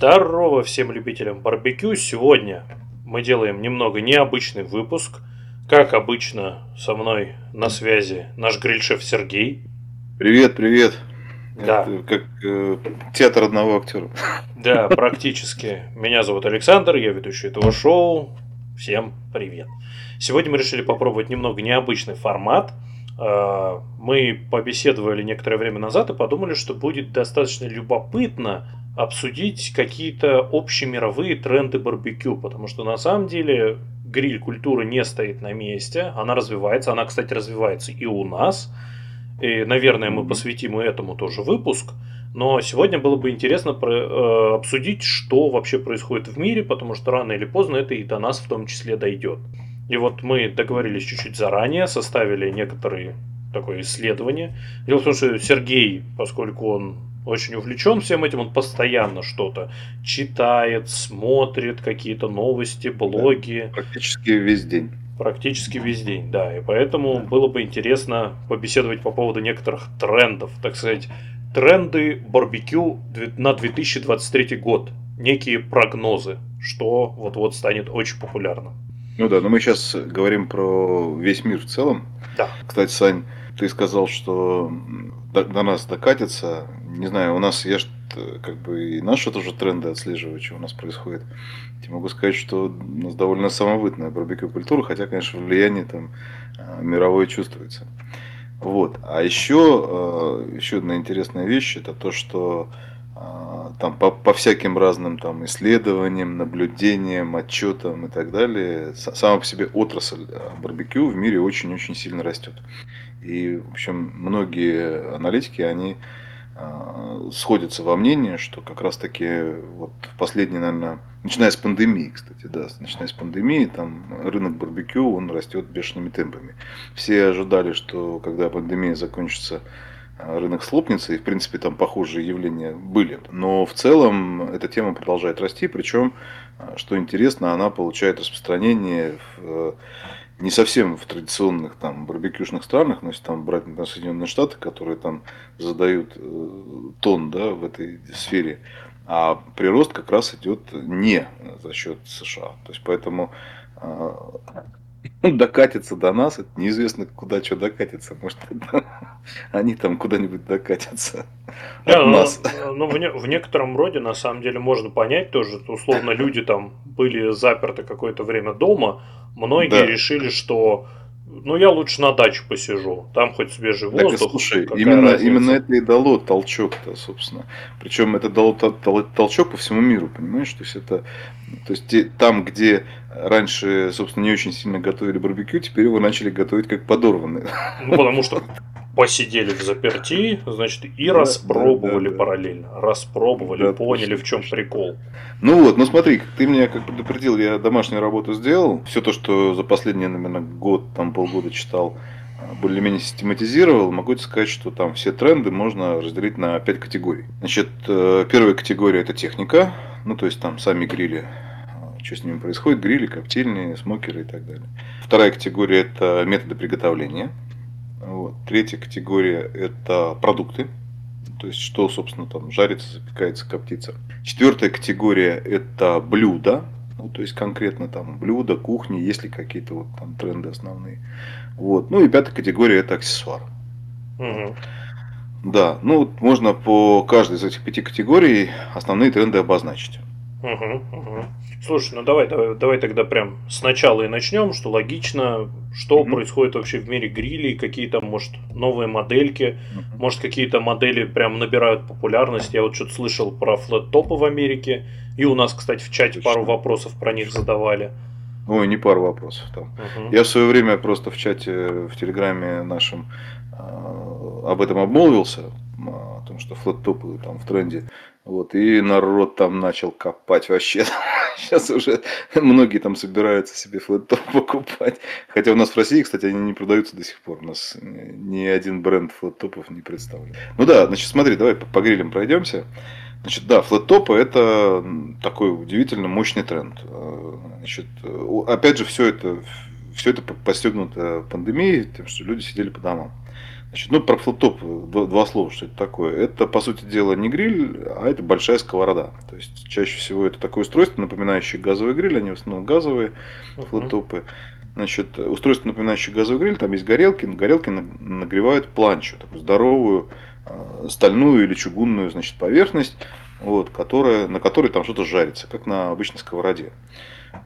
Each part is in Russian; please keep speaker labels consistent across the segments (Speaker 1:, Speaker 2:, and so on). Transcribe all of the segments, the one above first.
Speaker 1: Здорово всем любителям барбекю. Сегодня мы делаем немного необычный выпуск. Как обычно, со мной на связи наш гриль-шеф Сергей.
Speaker 2: Привет, привет.
Speaker 1: Да.
Speaker 2: Это как э, театр одного актера.
Speaker 1: Да, практически. Меня зовут Александр, я ведущий этого шоу. Всем привет. Сегодня мы решили попробовать немного необычный формат. Э, Мы побеседовали некоторое время назад и подумали, что будет достаточно любопытно обсудить какие-то общемировые тренды барбекю, потому что на самом деле гриль-культура не стоит на месте, она развивается, она, кстати, развивается и у нас, и, наверное, мы посвятим и этому тоже выпуск, но сегодня было бы интересно про- э, обсудить, что вообще происходит в мире, потому что рано или поздно это и до нас в том числе дойдет. И вот мы договорились чуть-чуть заранее, составили некоторые такое исследование. Дело в том, что Сергей, поскольку он очень увлечен всем этим, он постоянно что-то читает, смотрит, какие-то новости, блоги,
Speaker 2: Практически весь день.
Speaker 1: практически весь день, да. И поэтому было бы интересно побеседовать по поводу некоторых трендов, так сказать, тренды барбекю на 2023 год, некие прогнозы, что вот-вот станет очень популярным.
Speaker 2: Ну да, но мы сейчас говорим про весь мир в целом.
Speaker 1: Да.
Speaker 2: Кстати, Сань, ты сказал, что до, до нас докатится. Не знаю, у нас я ж, э, как бы и наши тоже тренды отслеживаю, что у нас происходит. Я могу сказать, что у нас довольно самобытная барбекю культура, хотя, конечно, влияние там э, мировое чувствуется. Вот. А еще, э, еще одна интересная вещь, это то, что там по, по всяким разным там исследованиям, наблюдениям, отчетам и так далее, сама по себе отрасль барбекю в мире очень-очень сильно растет. И, в общем, многие аналитики, они сходятся во мнении, что как раз-таки вот последние, наверное, начиная с пандемии, кстати, да, начиная с пандемии, там рынок барбекю, он растет бешеными темпами. Все ожидали, что когда пандемия закончится, а, рынок слопнется, и в принципе там похожие явления были. Но в целом эта тема продолжает расти, причем, а, что интересно, она получает распространение в, э, не совсем в традиционных там барбекюшных странах, но если там брать например, Соединенные Штаты, которые там задают э, тон да, в этой сфере, а прирост как раз идет не за счет США. То есть поэтому а, докатится до нас, это неизвестно, куда что докатится. Может, они там куда-нибудь докатятся от
Speaker 1: ну,
Speaker 2: нас.
Speaker 1: ну, в, не- в некотором роде, на самом деле, можно понять тоже, условно, люди там были заперты какое-то время дома, многие
Speaker 2: Да.
Speaker 1: решили, что ну я лучше на даче посижу, там хоть свежий
Speaker 2: Так
Speaker 1: воздух.
Speaker 2: слушай,
Speaker 1: какая
Speaker 2: именно,
Speaker 1: разница.
Speaker 2: именно это и дало толчок-то, собственно. Причем это дало тол- тол- толчок по всему миру, понимаешь? То есть это, то есть там, где раньше, собственно, не очень сильно готовили барбекю, теперь его начали готовить как подорванный.
Speaker 1: Ну, потому что посидели в заперти, значит, и
Speaker 2: Да,
Speaker 1: распробовали
Speaker 2: да, да.
Speaker 1: параллельно. Распробовали,
Speaker 2: Да,
Speaker 1: поняли,
Speaker 2: точно,
Speaker 1: в чем прикол.
Speaker 2: Ну вот, ну смотри, ты меня как предупредил, я домашнюю работу сделал. Все то, что за последние, наверное, год, там полгода читал, а, более-менее систематизировал. Могу тебе сказать, что там все тренды можно разделить на пять категорий. Значит, э, первая категория это техника, ну то есть там сами грили, что с ними происходит, грили, коптильни, смокеры и так далее. Вторая категория это методы приготовления. Вот. Третья категория это продукты. То есть, что, собственно, там жарится, запекается, коптится. Четвертая категория – это блюда. Ну, то есть, конкретно там блюда, кухни, есть ли какие-то вот там тренды основные. Вот. Ну и пятая категория – это аксессуары.
Speaker 1: Мгм.
Speaker 2: Да, ну вот можно по каждой из этих пяти категорий основные тренды обозначить.
Speaker 1: Мгм, мгм. Слушай, ну давай, давай, давай тогда прям сначала и начнем, что логично, что
Speaker 2: Мгм.
Speaker 1: происходит вообще в мире грилей, какие там, может, новые модельки, может, какие-то модели прям набирают популярность. Я вот что-то слышал про флет-топы в Америке, и у нас, кстати, в чате
Speaker 2: Точно.
Speaker 1: пару вопросов про них задавали.
Speaker 2: Ой, не пару вопросов там.
Speaker 1: Мгм.
Speaker 2: Я в свое время просто в чате в Телеграме нашем а, об этом обмолвился, о том, что флэттопы там в тренде. Вот, и народ там начал копать вообще. Сейчас уже многие там собираются себе флэттоп покупать. Хотя у нас в России, кстати, они не продаются до сих пор. У нас ни один бренд флэттопов не представлен. Ну да, значит, смотри, давай по, грилям пройдемся. Значит, да, флэттопы это такой удивительно мощный тренд. Э, Значит, э, опять же, все это, все это подстегнуто пандемией, тем, что люди сидели по домам. Значит, ну, про флоптоп два, два слова, что это такое. Это, по сути дела, не гриль, а это большая сковорода. То есть, чаще всего это такое устройство, напоминающее газовый гриль, они в основном газовые uh-huh. флоптопы. Значит, устройство, напоминающее газовый гриль, там есть горелки, на горелке нагревают планчу, такую здоровую э, стальную или чугунную значит, поверхность, вот, которая, на которой там что-то жарится, как на обычной сковороде.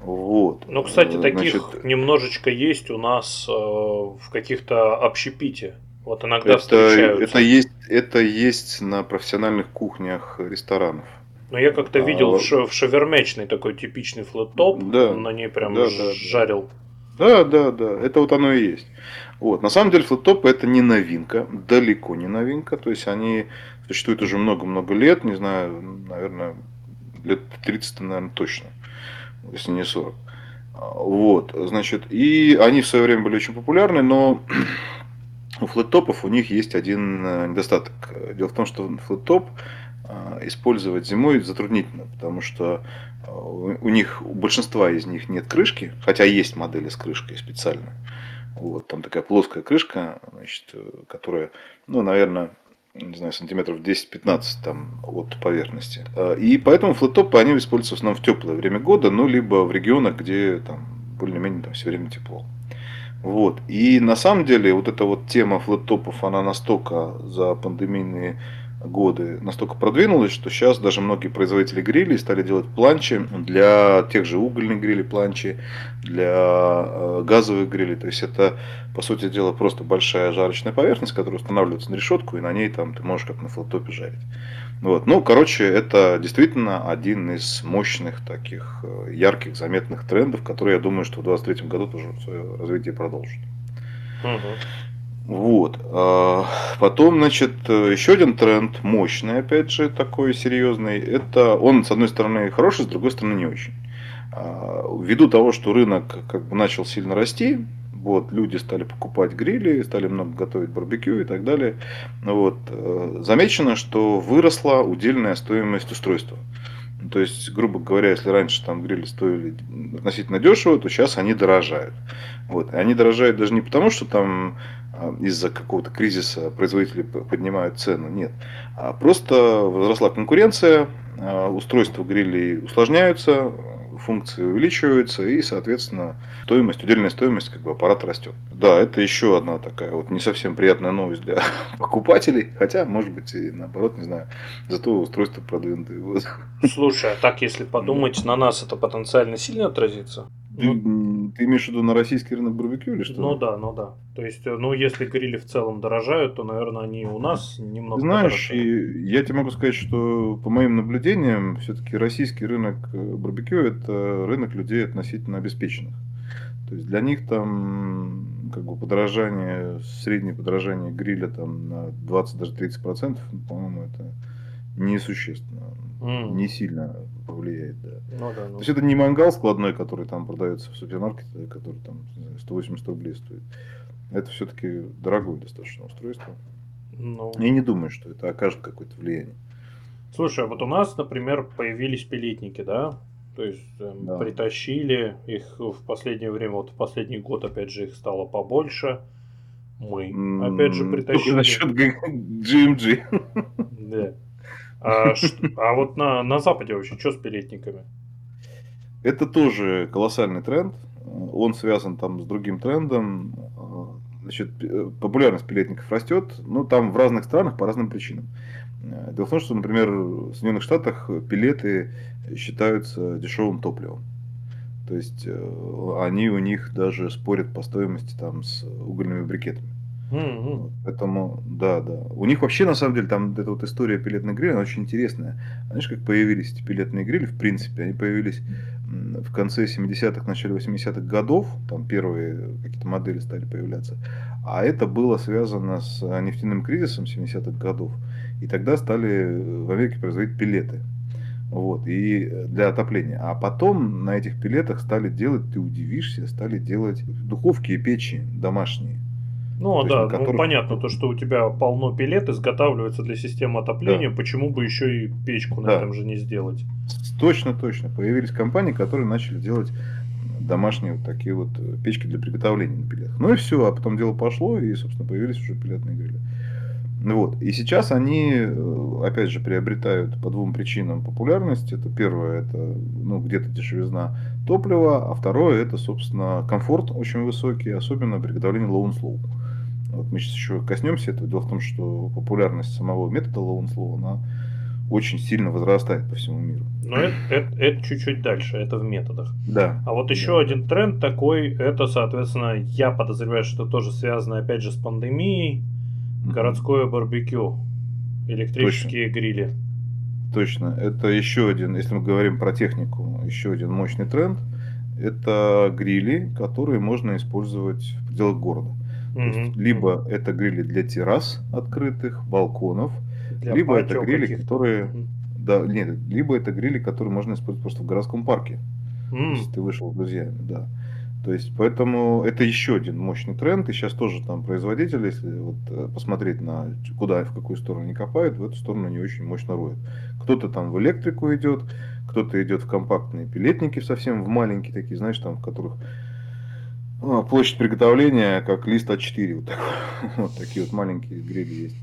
Speaker 2: Вот.
Speaker 1: Ну, кстати, таких Значит, немножечко есть у нас э, в каких-то общепите. Вот иногда
Speaker 2: это, встречаются. Это есть, это есть на профессиональных кухнях ресторанов.
Speaker 1: Но я как-то видел а, в, шавермечный такой типичный флэт-топ, да, на ней прям да, жарил.
Speaker 2: Да, да, да, это вот оно и есть. Вот. На самом деле флэт-топы это не новинка, далеко не новинка. То есть они существуют уже много-много лет, не знаю, наверное, лет 30, наверное, точно если не 40. Вот, значит, и они в свое время были очень популярны, но у флеттопов у них есть один э, недостаток. Дело в том, что флеттоп э, использовать зимой затруднительно, потому что э, у них, у большинства из них нет крышки, хотя есть модели с крышкой специально. Вот, там такая плоская крышка, значит, которая, ну, наверное, не знаю, сантиметров 10-15 там от поверхности. И поэтому флетопы, они используются в основном в теплое время года, ну, либо в регионах, где там более-менее там все время тепло. Вот. И на самом деле вот эта вот тема флеттопов, она настолько за пандемийные годы настолько продвинулась, что сейчас даже многие производители грилей стали делать планчи для тех же угольных грилей, планчи для э, газовых грилей. То есть это, по сути дела, просто большая жарочная поверхность, которая устанавливается на решетку, и на ней там ты можешь как на флоттопе жарить. Вот. Ну, короче, это действительно один из мощных таких э, ярких, заметных трендов, которые, я думаю, что в 2023 году тоже свое развитие продолжит. Угу. Вот. А, потом, значит, еще один тренд, мощный, опять же, такой серьезный. Это он, с одной стороны, хороший, с другой стороны, не очень. А, ввиду того, что рынок как бы начал сильно расти, вот, люди стали покупать грили, стали много готовить барбекю и так далее. Вот, э, замечено, что выросла удельная стоимость устройства. То есть, грубо говоря, если раньше там грили стоили относительно дешево, то сейчас они дорожают. Вот. И они дорожают даже не потому, что там а, из-за какого-то кризиса производители поднимают цену. Нет. А просто возросла конкуренция, а, устройства грилей усложняются, функции увеличиваются, и, соответственно, стоимость, удельная стоимость как бы аппарата растет. Да, это еще одна такая вот не совсем приятная новость для покупателей, хотя, может быть, и наоборот, не знаю, зато устройство продвинутое. Вот.
Speaker 1: Слушай, а так, если подумать, на нас это потенциально сильно отразится?
Speaker 2: Ну, ты имеешь в виду на российский рынок барбекю или что?
Speaker 1: Ну да, ну да. То есть, э, ну если грили в целом дорожают, то, наверное, они у нас немного
Speaker 2: Знаешь, и я тебе могу сказать, что по моим наблюдениям, все-таки российский рынок э, барбекю – это рынок людей относительно обеспеченных. То есть для них там как бы подорожание, среднее подорожание гриля там на 20 даже 30 процентов, по-моему, это несущественно, mm. не сильно повлияет, да. Ну, да ну. То есть это не мангал складной, который там продается в супермаркете, который там 180 рублей стоит. Это все-таки дорогое достаточно устройство. Ну. Я не думаю, что это окажет какое-то влияние.
Speaker 1: Слушай, а вот у нас, например, появились пилетники, да? То есть э, да. притащили их в последнее время, вот в последний год, опять же, их стало побольше. Мы, опять же, притащили. Только
Speaker 2: насчет GMG.
Speaker 1: Да. А, а вот на, на Западе вообще что с пилетниками?
Speaker 2: Это тоже колоссальный тренд. Он связан там с другим трендом. Значит, популярность пилетников растет, но там в разных странах по разным причинам. Дело в том, что, например, в Соединенных Штатах пилеты считаются дешевым топливом. То есть э, они у них даже спорят по стоимости там с угольными брикетами. Mm-hmm. Поэтому, да, да. У них вообще, на самом деле, там эта вот история пилетных грилей, она очень интересная. Знаешь, как появились эти пилетные грили, в принципе, они появились в конце 70-х, начале 80-х годов, там первые какие-то модели стали появляться. А это было связано с нефтяным кризисом 70-х годов. И тогда стали в Америке производить пилеты. Вот, и для отопления. А потом на этих пилетах стали делать, ты удивишься, стали делать духовки и печи домашние.
Speaker 1: Ну то да, есть, ну, которых... ну понятно, то, что у тебя полно пилет изготавливается для системы отопления, да. почему бы еще и печку на да. этом же не сделать?
Speaker 2: Точно, точно. Появились компании, которые начали делать домашние вот такие вот э, печки для приготовления на пилетах. Ну и все, а потом дело пошло, и, собственно, появились уже пилетные грили. Вот. И сейчас они, э, опять же, приобретают по двум причинам популярность. Это первое, это ну, где-то дешевизна топлива, а второе, это, собственно, комфорт очень высокий, особенно при приготовлении low and slow. Вот мы сейчас еще коснемся этого. Дело в том, что популярность самого метода slow, она очень сильно возрастает по всему миру.
Speaker 1: Но это, это, это чуть-чуть дальше, это в методах.
Speaker 2: Да.
Speaker 1: А вот еще да. один тренд такой, это, соответственно, я подозреваю, что это тоже связано, опять же, с пандемией, городское барбекю, электрические
Speaker 2: Точно.
Speaker 1: грили.
Speaker 2: Точно. Это еще один, если мы говорим про технику, еще один мощный тренд. Это грили, которые можно использовать в пределах города. Mm-hmm. Есть, либо это грили для террас открытых, балконов, для либо это грили, которые... Да, нет, либо это грили, которые можно использовать просто в городском парке. Mm. Если ты вышел с друзьями, да. То есть, поэтому это еще один мощный тренд. И сейчас тоже там производители, если вот э, посмотреть на куда и в какую сторону они копают, в эту сторону они очень мощно роют. Кто-то там в электрику идет, кто-то идет в компактные пилетники совсем в маленькие такие, знаешь, там в которых площадь приготовления как лист А4. Вот, такой. вот такие вот маленькие грили есть.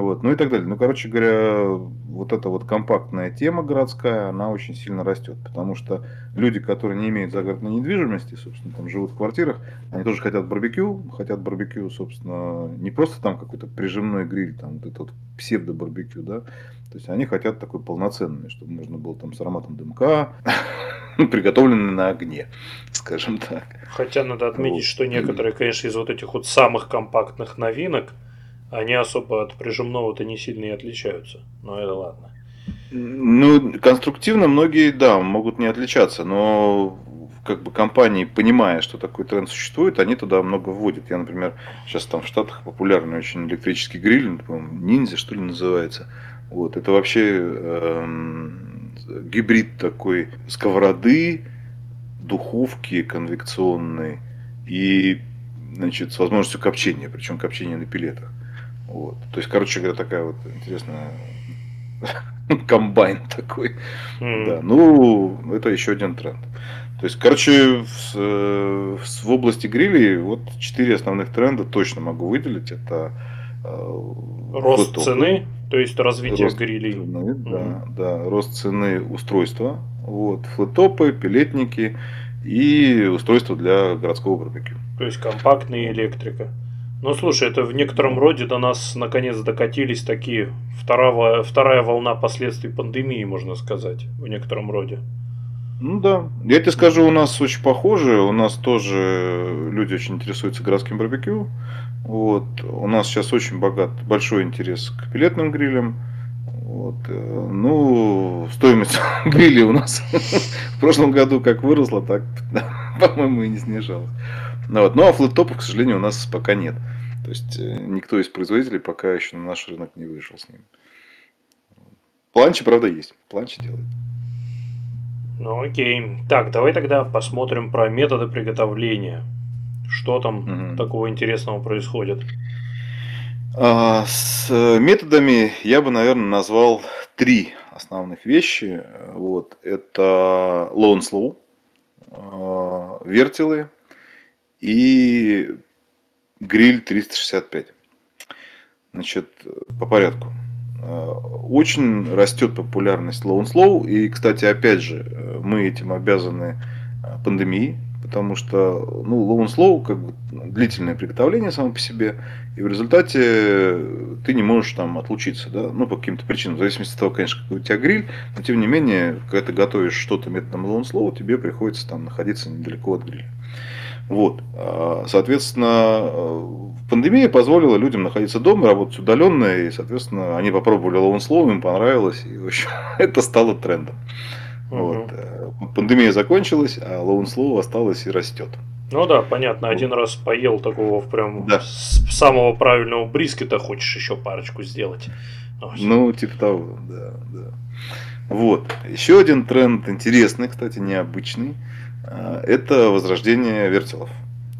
Speaker 2: Вот, ну и так далее. Ну, короче говоря, вот эта вот компактная тема городская, она очень сильно растет, потому что люди, которые не имеют загородной недвижимости, собственно, там живут в квартирах, они тоже хотят барбекю, хотят барбекю, собственно, не просто там какой-то прижимной гриль, там вот этот вот псевдо-барбекю, да, то есть они хотят такой полноценный, чтобы можно было там с ароматом дымка, приготовленный на огне, скажем так.
Speaker 1: Хотя надо отметить, вот. что некоторые, конечно, из вот этих вот самых компактных новинок, они особо от прижимного-то не сильно и отличаются. Но это ладно.
Speaker 2: Ну, конструктивно многие, да, могут не отличаться, но как бы компании, понимая, что такой тренд существует, они туда много вводят. Я, например, сейчас там в Штатах популярный очень электрический гриль, ну, по-моему, ниндзя, что ли, называется. Вот, это вообще эм, гибрид такой сковороды, духовки конвекционной и, значит, с возможностью копчения, причем копчения на пилетах. Вот. То есть, короче говоря, такая вот интересная комбайн такой. Да. Ну, это еще один тренд. То есть, короче, в, в, в области грилей вот четыре основных тренда точно могу выделить. Это
Speaker 1: э, рост флотопы, цены, то есть развитие рост грилей.
Speaker 2: Цены, да, да, рост цены устройства, вот, флотопы, пилетники и устройства для городского барбекю.
Speaker 1: То есть компактная электрика. Ну, слушай, это в некотором роде до нас наконец докатились такие вторая, вторая волна последствий пандемии, можно сказать, в некотором роде.
Speaker 2: Ну да. Я тебе скажу, у нас очень похоже. У нас тоже люди очень интересуются городским барбекю. Вот. У нас сейчас очень богат, большой интерес к пилетным грилям. Вот. Э, ну, стоимость гриля у нас в прошлом году как выросла, так, по-моему, и не снижалась. Ну, вот. ну а флэптопов, к сожалению, у нас пока нет. То есть э, никто из производителей пока еще на наш рынок не вышел с ним. Планчи, правда, есть. Планчи делают.
Speaker 1: Ну окей. Так, давай тогда посмотрим про методы приготовления. Что там угу. такого интересного происходит?
Speaker 2: А, с методами я бы, наверное, назвал три основных вещи. Вот. Это low and slow, а, вертелы и гриль 365. Значит, по порядку. Э, очень растет популярность Low and Slow. И, кстати, опять же, э, мы этим обязаны э, пандемии, потому что ну, Low and Slow как бы длительное приготовление само по себе, и в результате ты не можешь там отлучиться, да, ну, по каким-то причинам, в зависимости от того, конечно, какой у тебя гриль, но тем не менее, когда ты готовишь что-то методом Low and Slow, тебе приходится там находиться недалеко от гриля. Вот. А, соответственно, пандемия позволила людям находиться дома, работать удаленно, и, соответственно, они попробовали Slow, им понравилось, и, в общем, это стало трендом. Угу. Вот. Э, пандемия закончилась, а Slow осталось и растет.
Speaker 1: Ну да, понятно, один раз поел такого прям да. самого правильного брискета, хочешь еще парочку сделать.
Speaker 2: Ну, типа того, да, да. Вот. Еще один тренд интересный, кстати, необычный. А, это возрождение вертелов.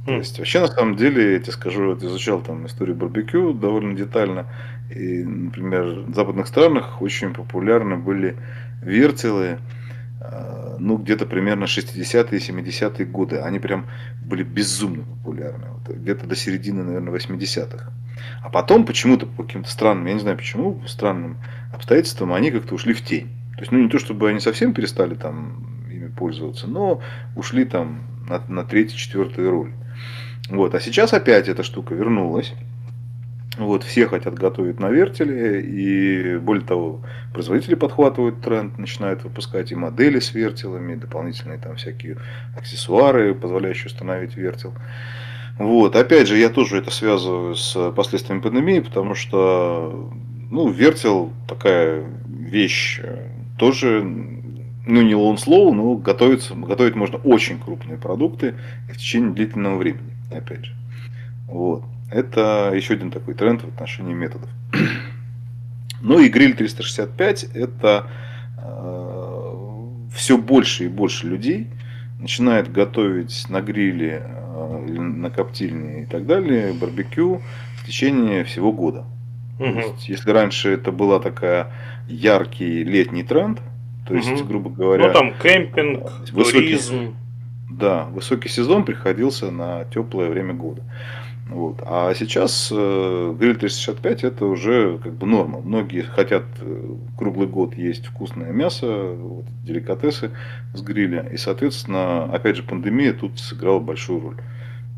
Speaker 2: То хм. есть, вообще, на самом деле, я тебе скажу, вот изучал там историю барбекю довольно детально. И, например, в западных странах очень популярны были вертелы. э, ну, где-то примерно 60-е, 70-е годы. Они прям были безумно популярны. Вот, где-то до середины, наверное, 80-х. А потом почему-то по каким-то странным, я не знаю почему, странным обстоятельствам они как-то ушли в тень. То есть, ну, не то чтобы они совсем перестали там пользоваться, но ушли там на, на третий, четвертый роль. Вот. А сейчас опять эта штука вернулась. Вот, все хотят готовить на вертеле, и более того, производители подхватывают тренд, начинают выпускать и модели с вертелами, дополнительные там всякие аксессуары, позволяющие установить вертел. Вот, опять же, я тоже это связываю с последствиями пандемии, потому что, ну, вертел такая вещь тоже, ну, не slow, но готовится, готовить можно очень крупные продукты в течение длительного времени, опять же. Вот. Это еще один такой тренд в отношении методов. Ну и гриль 365 это э, все больше и больше людей начинает готовить на гриле э, на коптильне и так далее барбекю в течение всего года. Угу. То есть, если раньше это была такая яркий летний тренд, то есть, угу. грубо говоря,
Speaker 1: ну там кемпинг, высокий, туризм,
Speaker 2: да, высокий сезон приходился на теплое время года. Вот. А сейчас э, гриль 365 это уже как бы норма. Многие хотят э, круглый год есть вкусное мясо, вот, деликатесы с гриля. И, соответственно, опять же, пандемия тут сыграла большую роль.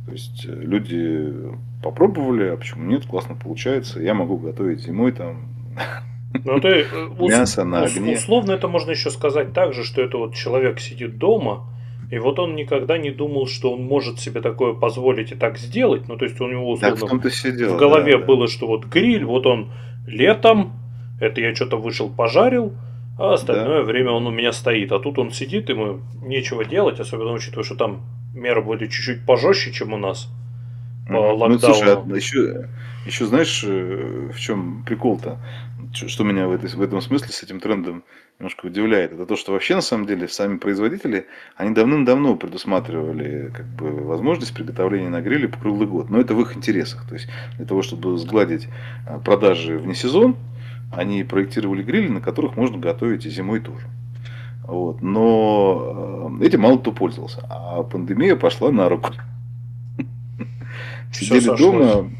Speaker 2: То есть э, люди попробовали, а почему нет, классно получается. Я могу готовить зимой там
Speaker 1: ну, ты, э, мясо на огне. Условно это можно еще сказать так же, что это вот человек сидит дома, и вот он никогда не думал, что он может себе такое позволить и так сделать. Ну, то есть у него условно
Speaker 2: в, сидел,
Speaker 1: в голове да, было, что вот гриль, вот он летом, это я что-то вышел, пожарил, а остальное да. время он у меня стоит. А тут он сидит, ему нечего делать, особенно учитывая, что там меры были чуть-чуть пожестче, чем у нас
Speaker 2: по ну, локдауну. Ну, слушай, а еще, еще знаешь, э, в чем прикол-то? Что меня в, этой, в этом смысле с этим трендом немножко удивляет, это то, что вообще на самом деле сами производители, они давным-давно предусматривали как бы, возможность приготовления на гриле по круглый год. Но это в их интересах. То есть для того, чтобы сгладить а, продажи вне сезон, они проектировали грили, на которых можно готовить и зимой тоже. Вот. Но а, этим мало кто пользовался. А пандемия пошла на руку.
Speaker 1: Сидели дома.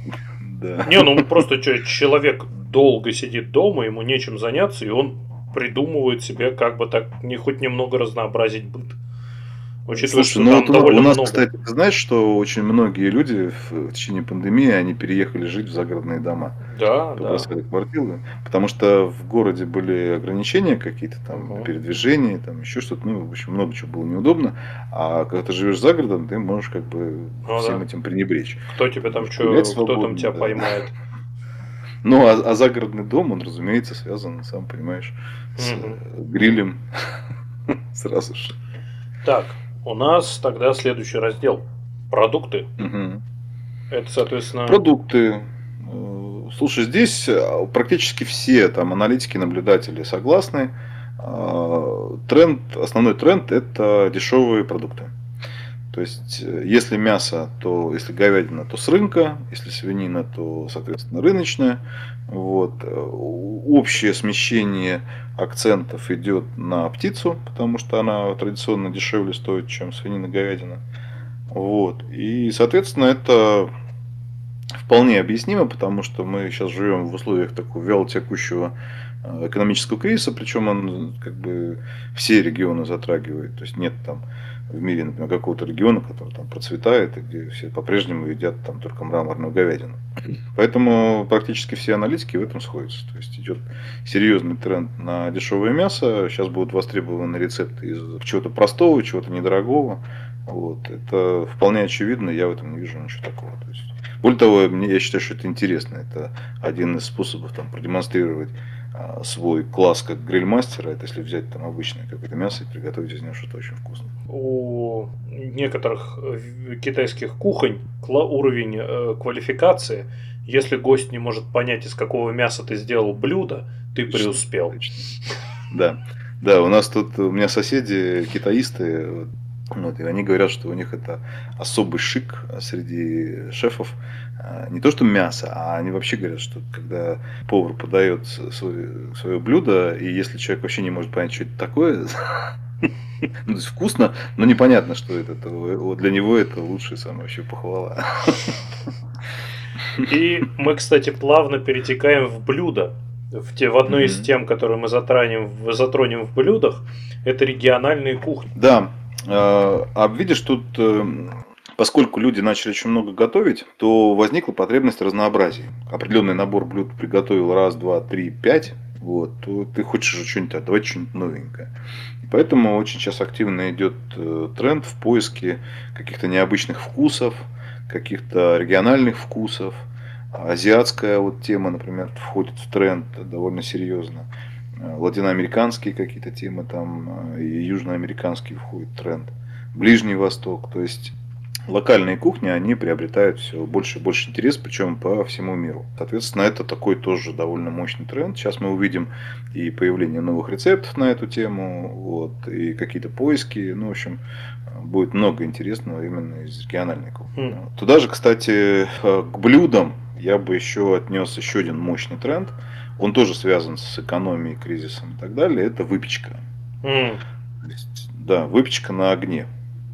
Speaker 1: Да. Не, ну просто человек долго сидит дома, ему нечем заняться, и он придумывают себе как бы так не хоть немного разнообразить быт.
Speaker 2: Учитывая, Слушай, что ну вот у, у нас, много. кстати, знаешь, что очень многие люди в, в течение пандемии они переехали жить в загородные дома.
Speaker 1: Да, да.
Speaker 2: квартиры. Потому что в городе были ограничения какие-то там угу. передвижения, там еще что-то. Ну, в общем, много чего было неудобно. А когда ты живешь за городом, ты можешь как бы ну, всем да. этим пренебречь.
Speaker 1: Кто тебе там что, кто там тебя да. поймает?
Speaker 2: Ну, а, а загородный дом, он, разумеется, связан, сам понимаешь, с угу. грилем сразу же.
Speaker 1: Так, у нас тогда следующий раздел. Продукты. Угу. Это, соответственно...
Speaker 2: Продукты. Э, слушай, здесь э, практически все там аналитики, наблюдатели согласны. Тренд, основной тренд это дешевые продукты. То есть, э, если мясо, то если говядина, то с рынка, если свинина, то, соответственно, рыночная. Вот. Э, общее смещение акцентов идет на птицу, потому что она традиционно дешевле стоит, чем свинина, говядина. Вот. И, соответственно, это вполне объяснимо, потому что мы сейчас живем в условиях такого вялотекущего э, экономического кризиса, причем он как бы все регионы затрагивает. То есть нет там в мире, например, какого-то региона, который там процветает, и где все по-прежнему едят там только мраморную говядину. Поэтому практически все аналитики в этом сходятся. То есть идет серьезный тренд на дешевое мясо. Сейчас будут востребованы рецепты из чего-то простого, чего-то недорогого. Вот. Это вполне очевидно, я в этом не вижу ничего такого. То есть, более того, я считаю, что это интересно. Это один из способов там, продемонстрировать свой класс как грильмастера, это если взять там обычное какое-то мясо и приготовить из него что-то очень вкусное.
Speaker 1: У некоторых э, китайских кухонь уровень э, квалификации, если гость не может понять, из какого мяса ты сделал блюдо, ты преуспел.
Speaker 2: Да. Да, у нас тут, у меня соседи китаисты, вот, и они говорят, что у них это особый шик среди шефов. А, не то, что мясо, а они вообще говорят, что когда повар подает свое, свое блюдо, и если человек вообще не может понять, что это такое, Ну, то есть вкусно, но непонятно, что это. Для него это лучшая самая вообще похвала.
Speaker 1: И мы, кстати, плавно перетекаем в блюдо. В, те, в одной mm-hmm. из тем, которые мы затронем, затронем в блюдах, это региональные кухни.
Speaker 2: Да. А, а видишь, тут э, поскольку люди начали очень много готовить, то возникла потребность разнообразия. Определенный набор блюд приготовил раз, два, три, пять, вот, то ты хочешь что-нибудь отдавать, что-нибудь новенькое. Поэтому очень сейчас активно идет э, тренд в поиске каких-то необычных вкусов, каких-то региональных вкусов. Азиатская вот тема, например, входит в тренд довольно серьезно. Э, латиноамериканские какие-то темы там э, и южноамериканские входят в тренд. Ближний Восток. То есть локальные кухни, они приобретают все больше и больше интерес, причем по всему миру. Соответственно, это такой тоже довольно мощный тренд. Сейчас мы увидим и появление новых рецептов на эту тему, вот, и какие-то поиски. Ну, в общем, будет много интересного именно из региональной кухни. Mm. Туда же, кстати, к блюдам я бы еще отнес еще один мощный тренд. Он тоже связан с экономией, кризисом и так далее. Это выпечка. Mm. Да, выпечка на огне.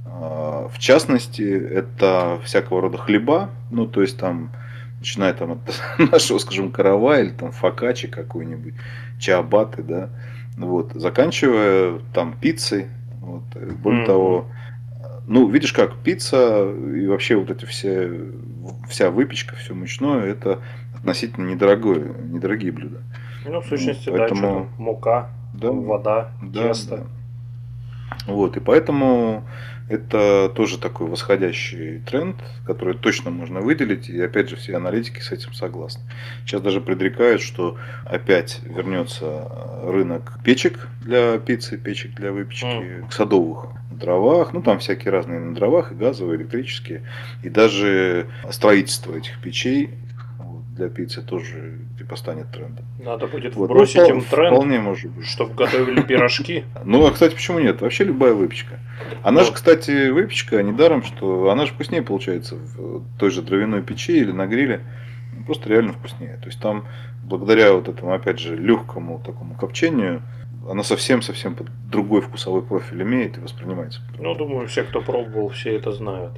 Speaker 2: А, в частности, это всякого рода хлеба, ну, то есть там, начиная там от нашего, скажем, карава или там фокачи какой-нибудь, чабаты, да, вот, заканчивая там пиццей, вот, более mm-hmm. того, ну, видишь как, пицца и вообще вот эти все, вся выпечка, все мучное, это относительно недорогое, недорогие блюда.
Speaker 1: Ну, в сущности, поэтому... да, мука, да, вода, да, тесто. Да.
Speaker 2: Вот, и поэтому это тоже такой восходящий тренд, который точно можно выделить. И опять же, все аналитики с этим согласны. Сейчас даже предрекают, что опять вернется рынок печек для пиццы, печек для выпечки, mm. садовых дровах, ну там всякие разные на дровах, и газовые, электрические, и даже строительство этих печей для пиццы тоже типа станет трендом.
Speaker 1: Надо будет вот. бросить ну, им тренд, вполне может быть. чтобы готовили пирожки.
Speaker 2: Ну, а кстати, почему нет? Вообще любая выпечка. Она же, кстати, выпечка, недаром, что она же вкуснее получается в той же дровяной печи или на гриле. Просто реально вкуснее. То есть там, благодаря вот этому, опять же, легкому такому копчению, она совсем-совсем другой вкусовой профиль имеет и воспринимается.
Speaker 1: Ну, думаю, все, кто пробовал, все это знают.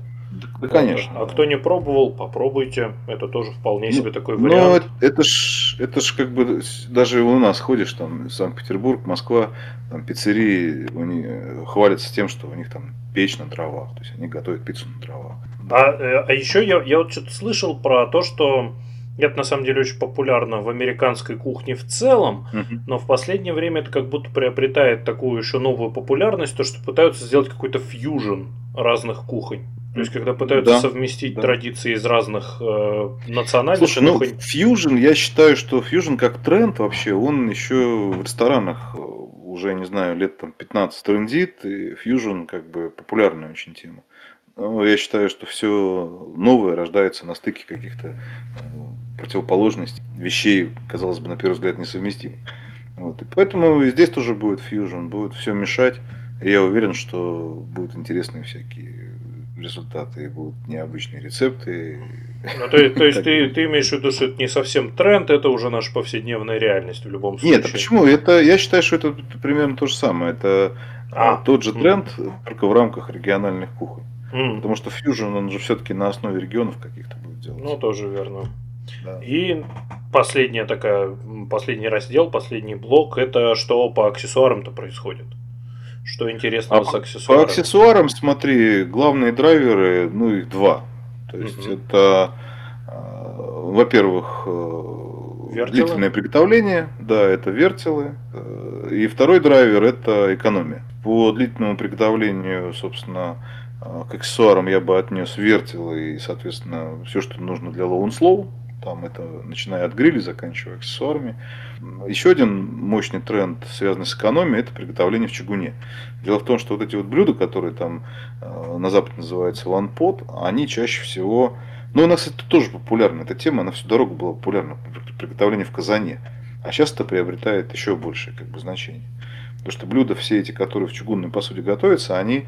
Speaker 2: Да, конечно.
Speaker 1: А кто не пробовал, попробуйте. Это тоже вполне ну, себе такой ну, вариант.
Speaker 2: Ну, это ж, это ж как бы даже у нас ходишь, там, Санкт-Петербург, Москва, там пиццерии, они э, хвалятся тем, что у них там печь на дровах. То есть они готовят пиццу на дровах.
Speaker 1: А, э, а еще я, я вот что-то слышал про то, что это на самом деле очень популярно в американской кухне в целом, uh-huh. но в последнее время это как будто приобретает такую еще новую популярность, то что пытаются сделать какой-то фьюжн разных кухонь. То есть, когда пытаются да, совместить да. традиции из разных э, национальных
Speaker 2: Слушай, кухонь. ну, фьюжн, я считаю, что фьюжн как тренд вообще, он еще в ресторанах э, уже, не знаю, лет там 15 трендит, и фьюжн как бы популярная очень тема. Но я считаю, что все новое рождается на стыке каких-то э, противоположностей, вещей, казалось бы, на первый взгляд, несовместимых. Вот. И поэтому здесь тоже будет фьюжн, будет все мешать. И я уверен, что будут интересные всякие результаты, и будут необычные рецепты.
Speaker 1: Ну, то, то есть ты, ты имеешь в виду, что это не совсем тренд, это уже наша повседневная реальность в любом случае?
Speaker 2: Нет, а почему? Это, я считаю, что это примерно то же самое. Это а, тот же тренд, только в рамках региональных кухонь. Mm. Потому что фьюжн, он же все-таки на основе регионов каких-то будет делать.
Speaker 1: Ну, тоже верно. Да. И последняя такая, последний раздел, последний блок, это что по аксессуарам-то происходит? Что интересно а с аксессуарами?
Speaker 2: По аксессуарам, смотри, главные драйверы, ну их два. То есть угу. это, а, во-первых, э, Вертелы? длительное приготовление, да, это вертелы. Э, и второй драйвер это экономия. По длительному приготовлению, собственно, к аксессуарам я бы отнес вертелы и, соответственно, все, что нужно для low and slow. Там это начиная от гриля, заканчивая аксессуарами. Еще один мощный тренд, связанный с экономией, это приготовление в чугуне. Дело в том, что вот эти вот блюда, которые там э, на Западе называются ванпот, они чаще всего... Ну, у нас это тоже популярна эта тема, она всю дорогу была популярна, приготовление в казане. А сейчас это приобретает еще большее как бы, значение. Потому что блюда все эти, которые в чугунной посуде готовятся, они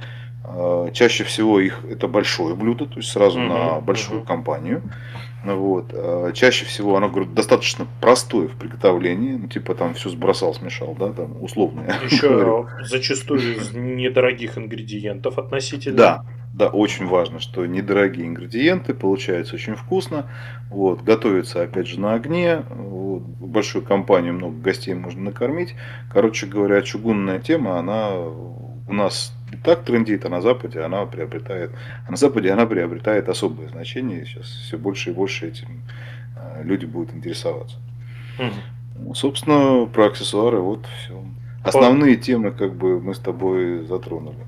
Speaker 2: чаще всего их это большое блюдо, то есть сразу угу, на большую угу. компанию. Вот. А чаще всего оно говорю, достаточно простое в приготовлении. Ну, типа там все сбросал, смешал, да, там условно.
Speaker 1: Еще зачастую из недорогих ингредиентов относительно.
Speaker 2: Да, да, очень важно, что недорогие ингредиенты, получается очень вкусно. Вот, готовится опять же на огне. Вот, большую компанию много гостей можно накормить. Короче говоря, чугунная тема, она у нас так трендит, а на Западе она приобретает, а на Западе она приобретает особое значение. Сейчас все больше и больше этим а, люди будут интересоваться. Угу. собственно, про аксессуары вот все. Основные По... темы как бы мы с тобой затронули.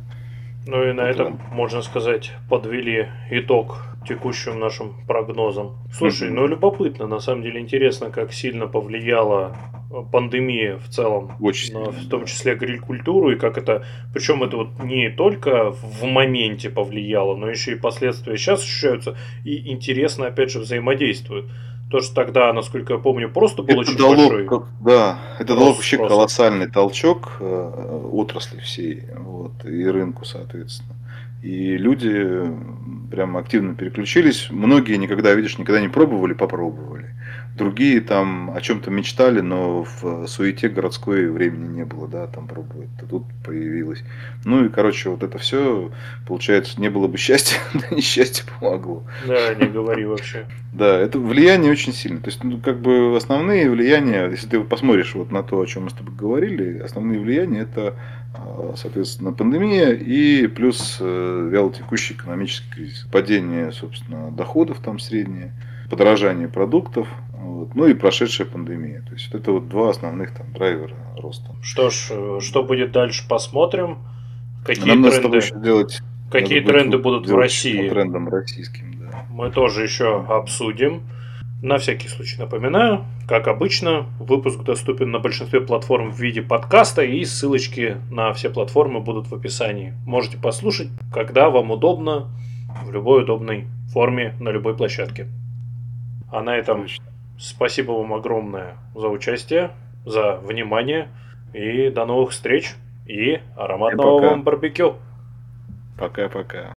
Speaker 1: Ну и на вот этом, можно сказать, подвели итог текущим нашим прогнозам. Слушай, ну любопытно, на самом деле интересно, как сильно повлияла пандемия в целом,
Speaker 2: Очень
Speaker 1: на, в том числе агрикультуру, и как это, причем это вот не только в моменте повлияло, но еще и последствия сейчас ощущаются, и интересно, опять же, взаимодействуют. То, что тогда, насколько я помню, просто был
Speaker 2: это очень дало, большой. Как, да, это дало вообще просто. колоссальный толчок э, отрасли всей, вот, и рынку, соответственно. И люди прям активно переключились. Многие никогда, видишь, никогда не пробовали, попробовали. Другие там о чем-то мечтали, но в суете городской времени не было, да, там пробовать. Тут появилось. Ну и, короче, вот это все, получается, не было бы счастья, да несчастье помогло.
Speaker 1: Да, не говори вообще.
Speaker 2: Да, это влияние очень сильное. То есть, ну, как бы основные влияния, если ты посмотришь вот на то, о чем мы с тобой говорили, основные влияния это, а, соответственно, пандемия и плюс э, вялотекущий экономический кризис. Падение, собственно, доходов там среднее, подорожание продуктов, вот. Ну и прошедшая пандемия. То есть это вот два основных там драйвера роста.
Speaker 1: Что ж, э, что будет дальше, посмотрим.
Speaker 2: Какие Нам тренды, еще делать,
Speaker 1: какие тренды будут в России?
Speaker 2: По трендам российским, да.
Speaker 1: Мы тоже еще обсудим. На всякий случай напоминаю, как обычно, выпуск доступен на большинстве платформ в виде подкаста, и ссылочки на все платформы будут в описании. Можете послушать, когда вам удобно, в любой удобной форме, на любой площадке. А на этом. Спасибо вам огромное за участие, за внимание. И до новых встреч и ароматного вам барбекю.
Speaker 2: Пока-пока.